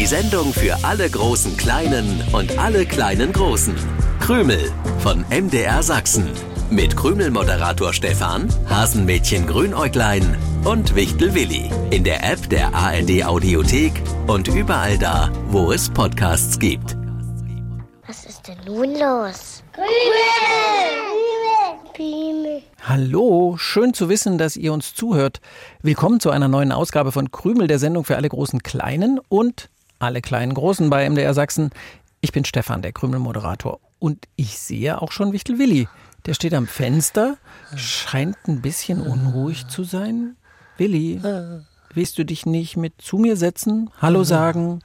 Die Sendung für alle großen Kleinen und alle kleinen Großen. Krümel von MDR Sachsen. Mit Krümel-Moderator Stefan, Hasenmädchen Grünäuglein und Wichtel Willi. In der App der ARD Audiothek und überall da, wo es Podcasts gibt. Was ist denn nun los? Hallo, schön zu wissen, dass ihr uns zuhört. Willkommen zu einer neuen Ausgabe von Krümel, der Sendung für alle großen Kleinen und alle kleinen Großen bei MDR Sachsen. Ich bin Stefan, der Krümel-Moderator. Und ich sehe auch schon Wichtel Willi. Der steht am Fenster, scheint ein bisschen unruhig zu sein. Willi, willst du dich nicht mit zu mir setzen, Hallo sagen?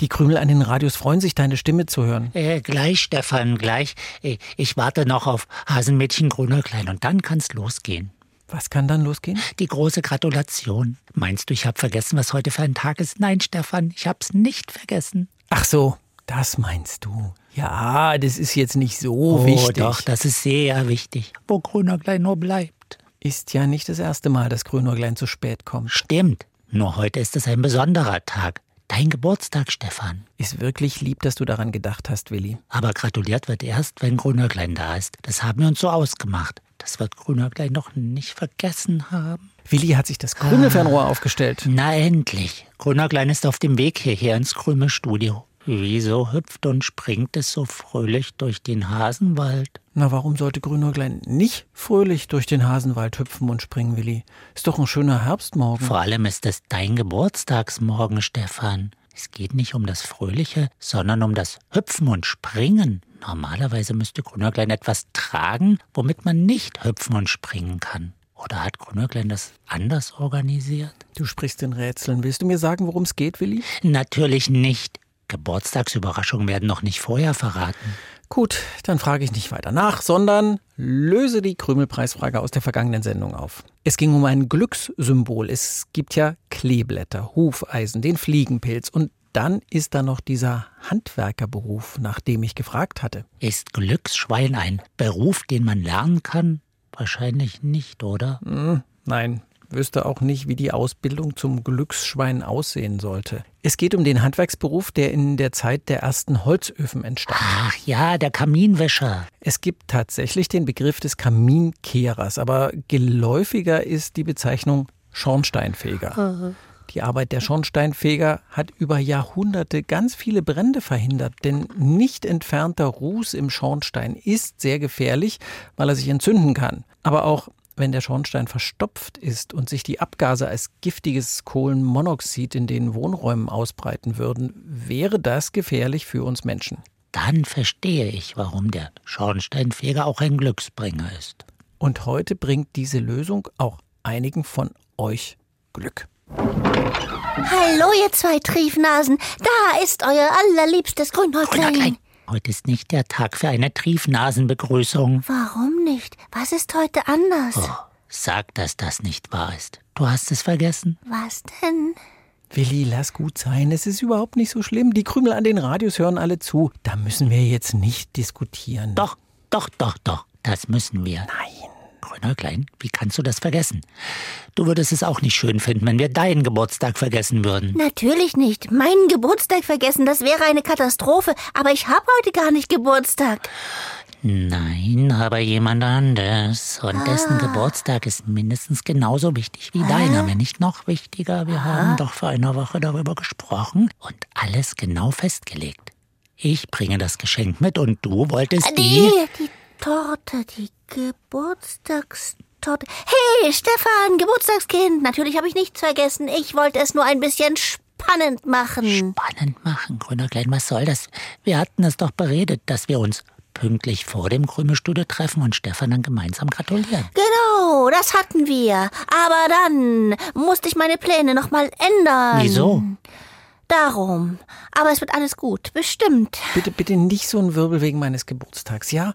Die Krümel an den Radios freuen sich, deine Stimme zu hören. Äh, gleich, Stefan, gleich. Äh, Ich warte noch auf Hasenmädchen Grüner-Klein und dann kann's losgehen. Was kann dann losgehen? Die große Gratulation. Meinst du, ich habe vergessen, was heute für ein Tag ist? Nein, Stefan, ich hab's nicht vergessen. Ach so, das meinst du. Ja, das ist jetzt nicht so Oh, wichtig. doch, das ist sehr wichtig. Wo Grüner-Klein nur bleibt. Ist ja nicht das erste Mal, dass Grünäuglein zu spät kommt. Stimmt. Nur heute ist es ein besonderer Tag. Dein Geburtstag, Stefan. Ist wirklich lieb, dass du daran gedacht hast, Willi. Aber gratuliert wird erst, wenn Grüner-Klein da ist. Das haben wir uns so ausgemacht. Das wird Grüner-Klein noch nicht vergessen haben. Willi hat sich das Krümelfernrohr aufgestellt. Na endlich. Grüner-Klein ist auf dem Weg hierher ins Krümelstudio. Wieso hüpft und springt es so fröhlich durch den Hasenwald? Na, warum sollte Grünäuglein nicht fröhlich durch den Hasenwald hüpfen und springen, Willi? Ist doch ein schöner Herbstmorgen. Vor allem ist es dein Geburtstagsmorgen, Stefan. Es geht nicht um das Fröhliche, sondern um das Hüpfen und Springen. Normalerweise müsste Grünerklein etwas tragen, womit man nicht hüpfen und springen kann. Oder hat Grünerklein das anders organisiert? Du sprichst in Rätseln. Willst du mir sagen, worum es geht, Willi? Natürlich nicht. Geburtstagsüberraschungen werden noch nicht vorher verraten. Gut, dann frage ich nicht weiter nach, sondern löse die Krümelpreisfrage aus der vergangenen Sendung auf. Es ging um ein Glückssymbol. Es gibt ja Kleeblätter, Hufeisen, den Fliegenpilz und dann ist da noch dieser Handwerkerberuf, nach dem ich gefragt hatte. Ist Glücksschwein ein Beruf, den man lernen kann? Wahrscheinlich nicht, oder? Hm, nein, wüsste auch nicht, wie die Ausbildung zum Glücksschwein aussehen sollte. Es geht um den Handwerksberuf, der in der Zeit der ersten Holzöfen entstand. Ach ja, der Kaminwäscher. Es gibt tatsächlich den Begriff des Kaminkehrers, aber geläufiger ist die Bezeichnung Schornsteinfeger. Die Arbeit der Schornsteinfeger hat über Jahrhunderte ganz viele Brände verhindert, denn nicht entfernter Ruß im Schornstein ist sehr gefährlich, weil er sich entzünden kann. Aber auch wenn der Schornstein verstopft ist und sich die Abgase als giftiges Kohlenmonoxid in den Wohnräumen ausbreiten würden, wäre das gefährlich für uns Menschen. Dann verstehe ich, warum der Schornsteinfeger auch ein Glücksbringer ist. Und heute bringt diese Lösung auch einigen von euch Glück. Hallo, ihr zwei Triefnasen. Da ist euer allerliebstes Grünhäutlein. Heute ist nicht der Tag für eine Triefnasenbegrüßung. Warum nicht? Was ist heute anders? Oh, sag, dass das nicht wahr ist. Du hast es vergessen. Was denn? Willi, lass gut sein. Es ist überhaupt nicht so schlimm. Die Krümel an den Radios hören alle zu. Da müssen wir jetzt nicht diskutieren. Doch, doch, doch, doch. Das müssen wir. Nein. Grünerklein, wie kannst du das vergessen? Du würdest es auch nicht schön finden, wenn wir deinen Geburtstag vergessen würden. Natürlich nicht. Meinen Geburtstag vergessen, das wäre eine Katastrophe. Aber ich habe heute gar nicht Geburtstag. Nein, aber jemand anders. Und dessen Geburtstag ist mindestens genauso wichtig wie deiner, wenn nicht noch wichtiger. Wir haben doch vor einer Woche darüber gesprochen und alles genau festgelegt. Ich bringe das Geschenk mit und du wolltest die. Die, die Torte, die Geburtstagstorte. Hey, Stefan, Geburtstagskind. Natürlich habe ich nichts vergessen. Ich wollte es nur ein bisschen spannend machen. Spannend machen, Grüner Klein, was soll das? Wir hatten es doch beredet, dass wir uns pünktlich vor dem Krümelstudio treffen und Stefan dann gemeinsam gratulieren. Genau, das hatten wir. Aber dann musste ich meine Pläne nochmal ändern. Wieso? Darum. Aber es wird alles gut, bestimmt. Bitte, bitte nicht so ein Wirbel wegen meines Geburtstags, ja?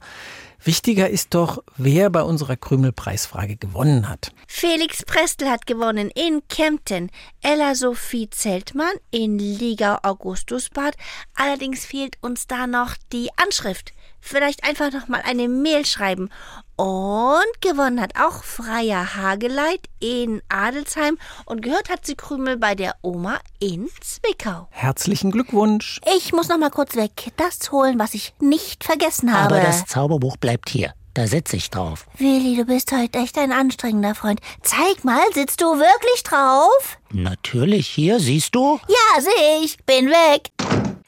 Wichtiger ist doch, wer bei unserer Krümelpreisfrage gewonnen hat. Felix Prestel hat gewonnen in Kempten, Ella Sophie Zeltmann in Liga Augustusbad. Allerdings fehlt uns da noch die Anschrift. Vielleicht einfach noch mal eine Mail schreiben Und gewonnen hat auch Freier Hageleit in Adelsheim und gehört hat sie Krümel bei der Oma in Zwickau. Herzlichen Glückwunsch. Ich muss noch mal kurz weg, das holen, was ich nicht vergessen habe. Aber das Zauberbuch bleibt hier. Da sitze ich drauf. Willi, du bist heute echt ein anstrengender Freund. Zeig mal, sitzt du wirklich drauf? Natürlich, hier, siehst du? Ja, sehe ich. Bin weg.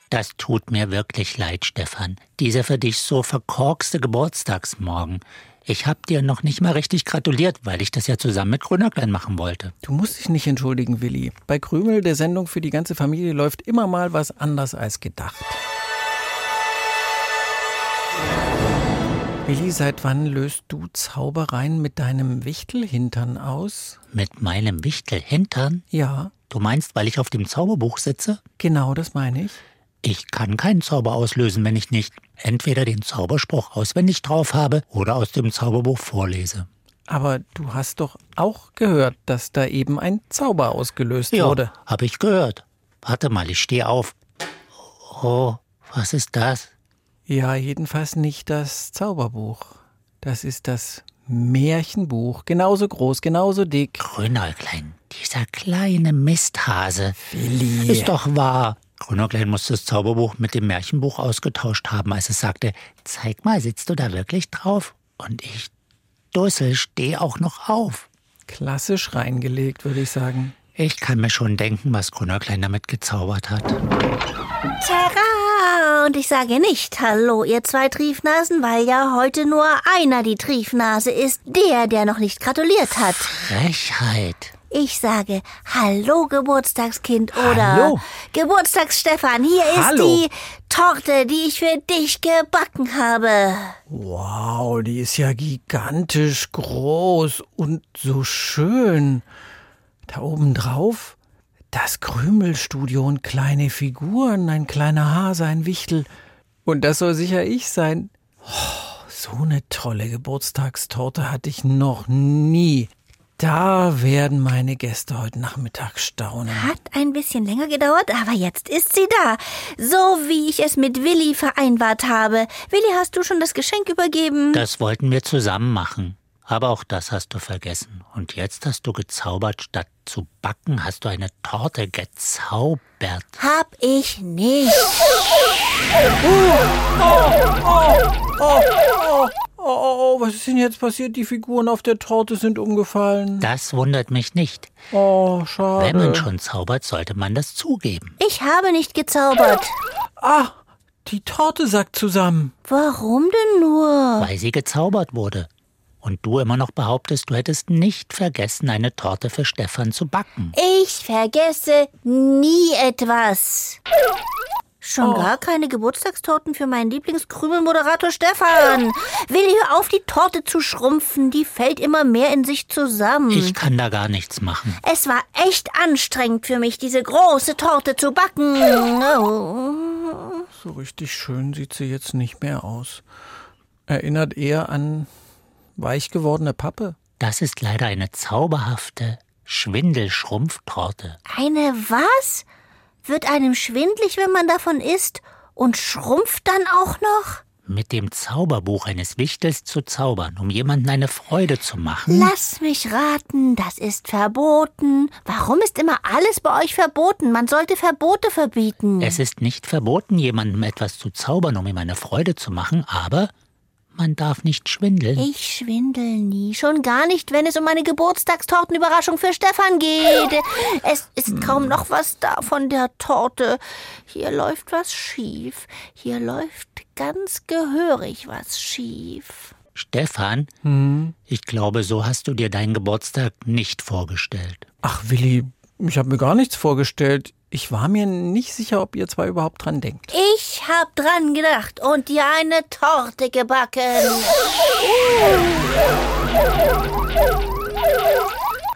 Das tut mir wirklich leid, Stefan. Dieser für dich so verkorkste Geburtstagsmorgen. Ich hab dir noch nicht mal richtig gratuliert, weil ich das ja zusammen mit Grünerklein machen wollte. Du musst dich nicht entschuldigen, Willi. Bei Krümel, der Sendung für die ganze Familie, läuft immer mal was anders als gedacht. Willi, seit wann löst du Zaubereien mit deinem Wichtelhintern aus? Mit meinem Wichtelhintern? Ja, Du meinst, weil ich auf dem Zauberbuch sitze? genau das meine ich. Ich kann keinen Zauber auslösen, wenn ich nicht entweder den Zauberspruch auswendig drauf habe oder aus dem Zauberbuch vorlese. Aber du hast doch auch gehört, dass da eben ein Zauber ausgelöst wurde. hab ich gehört. Warte mal, ich stehe auf. Oh, was ist das? Ja, jedenfalls nicht das Zauberbuch. Das ist das Märchenbuch. Genauso groß, genauso dick. Grünäuglein, dieser kleine Misthase. Willi. Ist doch wahr. Grünäuglein muss das Zauberbuch mit dem Märchenbuch ausgetauscht haben, als es sagte, zeig mal, sitzt du da wirklich drauf? Und ich, Dussel, steh auch noch auf. Klassisch reingelegt, würde ich sagen. Ich kann mir schon denken, was Grünäuglein damit gezaubert hat. Terra! Und ich sage nicht Hallo, ihr zwei Triefnasen, weil ja heute nur einer die Triefnase ist. Der, der noch nicht gratuliert hat. Frechheit. Ich sage Hallo, Geburtstagskind oder Hallo. Geburtstagsstefan. Hier Hallo. ist die Torte, die ich für dich gebacken habe. Wow, die ist ja gigantisch groß und so schön. Da oben drauf das Krümelstudio und kleine Figuren, ein kleiner Hase, ein Wichtel. Und das soll sicher ich sein. Oh, so eine tolle Geburtstagstorte hatte ich noch nie. Da werden meine Gäste heute Nachmittag staunen. Hat ein bisschen länger gedauert, aber jetzt ist sie da. So wie ich es mit Willi vereinbart habe. Willi, hast du schon das Geschenk übergeben? Das wollten wir zusammen machen. Aber auch das hast du vergessen. Und jetzt hast du gezaubert, statt zu backen, hast du eine Torte gezaubert. Hab ich nicht. Oh, oh, oh, was ist denn jetzt passiert? Die Figuren auf der Torte sind umgefallen. Das wundert mich nicht. Oh, schade. Wenn man schon zaubert, sollte man das zugeben. Ich habe nicht gezaubert. Ah, die Torte sackt zusammen. Warum denn nur? Weil sie gezaubert wurde. Und du immer noch behauptest, du hättest nicht vergessen, eine Torte für Stefan zu backen. Ich vergesse nie etwas. Schon gar keine Geburtstagstorten für meinen Lieblingskrümelmoderator Stefan. Willi, hör auf, die Torte zu schrumpfen. Die fällt immer mehr in sich zusammen. Ich kann da gar nichts machen. es war echt anstrengend für mich, diese große Torte zu backen. Oh. So richtig schön sieht sie jetzt nicht mehr aus. Erinnert eher an weich gewordene Pappe. Das ist leider eine zauberhafte Schwindelschrumpftorte. Eine was? Wird einem schwindlig, wenn man davon isst? Und schrumpft dann auch noch? Mit dem Zauberbuch eines Wichtels zu zaubern, um jemandem eine Freude zu machen. Lass mich raten, das ist verboten. Warum ist immer alles bei euch verboten? Man sollte Verbote verbieten. Es ist nicht verboten, jemandem etwas zu zaubern, um ihm eine Freude zu machen, aber man darf nicht schwindeln. Ich schwindel nie, schon gar nicht, wenn es um eine Geburtstagstortenüberraschung für Stefan geht. Es ist kaum noch was da von der Torte. Hier läuft was schief. Hier läuft ganz gehörig was schief. Stefan, ich glaube, so hast du dir deinen Geburtstag nicht vorgestellt. Ach, Willi, ich habe mir gar nichts vorgestellt. Ich war mir nicht sicher, ob ihr zwei überhaupt dran denkt. Ich hab dran gedacht und dir eine Torte gebacken.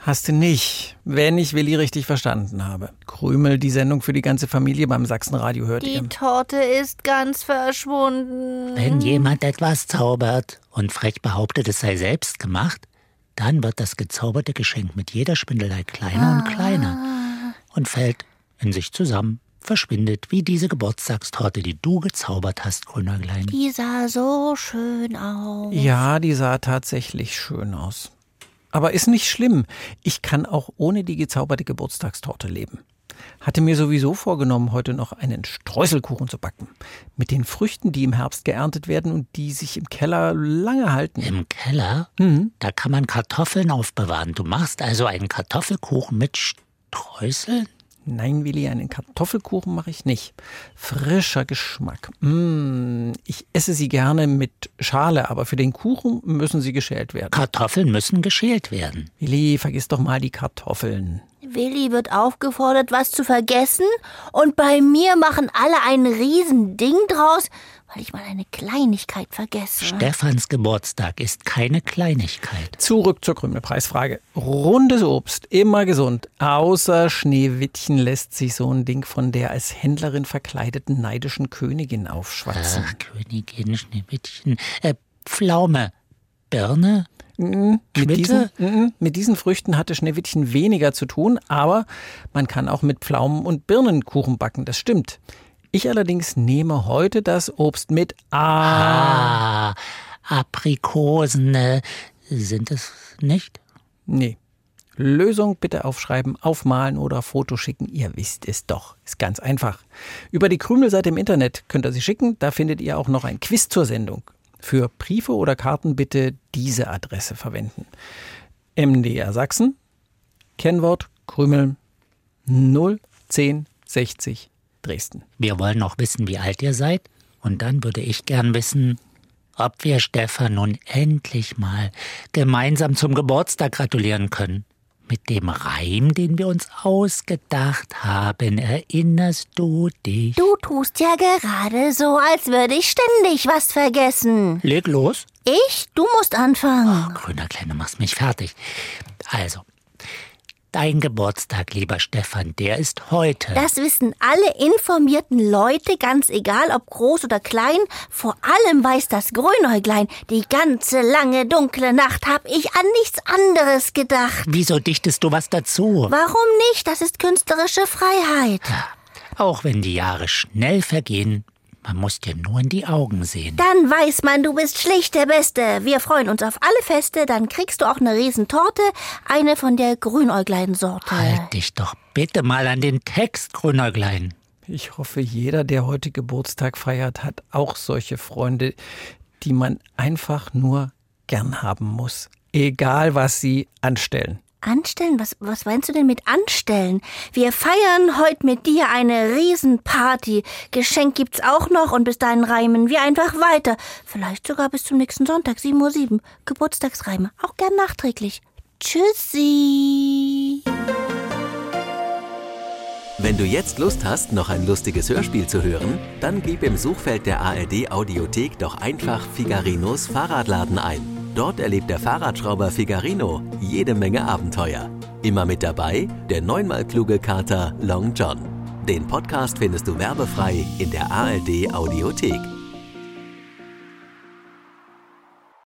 Hast du nicht, wenn ich Willi richtig verstanden habe. Krümel, die Sendung für die ganze Familie beim Sachsenradio hört Die ihr. Torte ist ganz verschwunden. Wenn jemand etwas zaubert und frech behauptet, es sei selbst gemacht, dann wird das gezauberte Geschenk mit jeder Spindelei kleiner und kleiner und fällt in sich zusammen. verschwindet wie diese Geburtstagstorte, die du gezaubert hast, Grünäuglein. Die sah so schön aus. Ja, die sah tatsächlich schön aus. Aber ist nicht schlimm. Ich kann auch ohne die gezauberte Geburtstagstorte leben. Hatte mir sowieso vorgenommen, heute noch einen Streuselkuchen zu backen. Mit den Früchten, die im Herbst geerntet werden und die sich im Keller lange halten. Im Keller? Mhm. Da kann man Kartoffeln aufbewahren. Du machst also einen Kartoffelkuchen mit Streuseln? Nein, Willi, einen Kartoffelkuchen mache ich nicht. Frischer Geschmack. Mmh, ich esse sie gerne mit Schale, aber für den Kuchen müssen sie geschält werden. Kartoffeln müssen geschält werden. Willi, vergiss doch mal die Kartoffeln. Willi wird aufgefordert, was zu vergessen, und bei mir machen alle ein Riesending draus, weil ich mal eine Kleinigkeit vergesse. Stefans Geburtstag ist keine Kleinigkeit. Zurück zur Krümelpreisfrage. Rundes Obst, immer gesund. Außer Schneewittchen lässt sich so ein Ding von der als Händlerin verkleideten neidischen Königin aufschwatzen. Ach, Königin, Schneewittchen. Äh, Pflaume. Birne? Mhm, mit, diesen, mhm, mit diesen Früchten hatte Schneewittchen weniger zu tun, aber man kann auch mit Pflaumen und Birnen Kuchen backen, das stimmt. Ich allerdings nehme heute das Obst mit A. Ah, Aprikosen. Äh, sind es nicht? Nee. Lösung bitte aufschreiben, aufmalen oder Foto schicken. Ihr wisst es doch. Ist ganz einfach. Über die Krümelseite im Internet könnt ihr sie schicken. Da findet ihr auch noch ein Quiz zur Sendung. Für Briefe oder Karten bitte diese Adresse verwenden. MDR Sachsen, Kennwort Krümel 01060 Dresden. Wir wollen noch wissen, wie alt ihr seid. Und dann würde ich gern wissen, ob wir Stefan nun endlich mal gemeinsam zum Geburtstag gratulieren können. Mit dem Reim, den wir uns ausgedacht haben, erinnerst du dich? Du tust ja gerade so, als würde ich ständig was vergessen. Leg los. Ich? Du musst anfangen. Grüner Kleine, machst mich fertig. Also, dein Geburtstag, lieber Stefan, der ist heute. Das wissen alle informierten Leute, ganz egal ob groß oder klein. Vor allem weiß das Grünäuglein, die ganze lange dunkle Nacht hab ich an nichts anderes gedacht. Wieso dichtest du was dazu? Warum nicht? Das ist künstlerische Freiheit. Auch wenn die Jahre schnell vergehen, man muss dir nur in die Augen sehen. Dann weiß man, du bist schlicht der Beste. Wir freuen uns auf alle Feste. Dann kriegst du auch eine Riesentorte, eine von der Grünäuglein-Sorte. Halt dich doch bitte mal an den Text, Grünäuglein. Ich hoffe, jeder, der heute Geburtstag feiert, hat auch solche Freunde, die man einfach nur gern haben muss. Egal, was sie anstellen. Anstellen? Was, was meinst du denn mit anstellen? Wir feiern heute mit dir eine Riesenparty. Geschenk gibt's auch noch und bis dahin reimen wir einfach weiter. Vielleicht sogar bis zum nächsten Sonntag, 7.07 Uhr. Geburtstagsreime. Auch gern nachträglich. Tschüssi. Wenn du jetzt Lust hast, noch ein lustiges Hörspiel zu hören, dann gib im Suchfeld der ARD Audiothek doch einfach Figarinos Fahrradladen ein. Dort erlebt der Fahrradschrauber Figarino jede Menge Abenteuer. Immer mit dabei der neunmal kluge Kater Long John. Den Podcast findest du werbefrei in der ARD Audiothek.